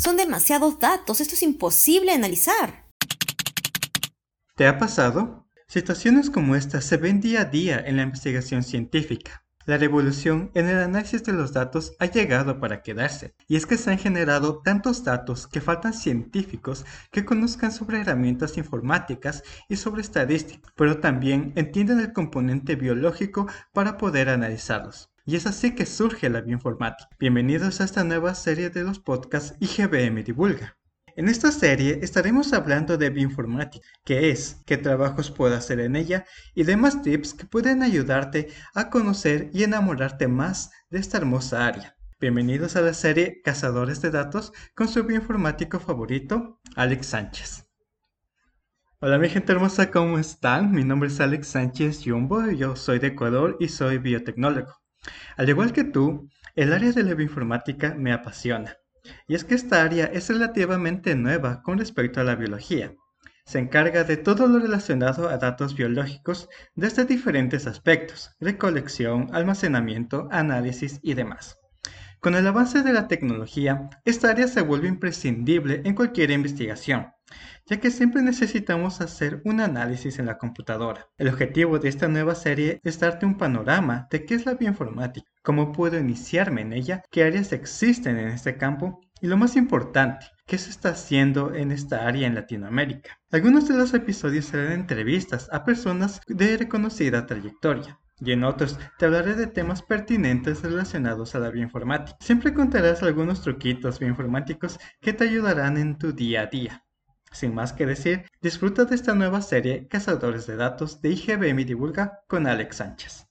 Son demasiados datos, esto es imposible analizar. ¿Te ha pasado? Situaciones como esta se ven día a día en la investigación científica. La revolución en el análisis de los datos ha llegado para quedarse, y es que se han generado tantos datos que faltan científicos que conozcan sobre herramientas informáticas y sobre estadística, pero también entienden el componente biológico para poder analizarlos. Y es así que surge la bioinformática. Bienvenidos a esta nueva serie de los podcasts IGBM Divulga. En esta serie estaremos hablando de bioinformática, qué es, qué trabajos puedo hacer en ella y demás tips que pueden ayudarte a conocer y enamorarte más de esta hermosa área. Bienvenidos a la serie Cazadores de Datos con su bioinformático favorito, Alex Sánchez. Hola mi gente hermosa, ¿cómo están? Mi nombre es Alex Sánchez Jumbo, yo soy de Ecuador y soy biotecnólogo. Al igual que tú, el área de la bioinformática me apasiona. Y es que esta área es relativamente nueva con respecto a la biología. Se encarga de todo lo relacionado a datos biológicos desde diferentes aspectos, recolección, almacenamiento, análisis y demás. Con el avance de la tecnología, esta área se vuelve imprescindible en cualquier investigación, ya que siempre necesitamos hacer un análisis en la computadora. El objetivo de esta nueva serie es darte un panorama de qué es la bioinformática, cómo puedo iniciarme en ella, qué áreas existen en este campo y lo más importante, qué se está haciendo en esta área en Latinoamérica. Algunos de los episodios serán entrevistas a personas de reconocida trayectoria, y en otros te hablaré de temas pertinentes relacionados a la bioinformática. Siempre contarás algunos truquitos bioinformáticos que te ayudarán en tu día a día. Sin más que decir, disfruta de esta nueva serie Cazadores de Datos de IGBM Divulga con Alex Sánchez.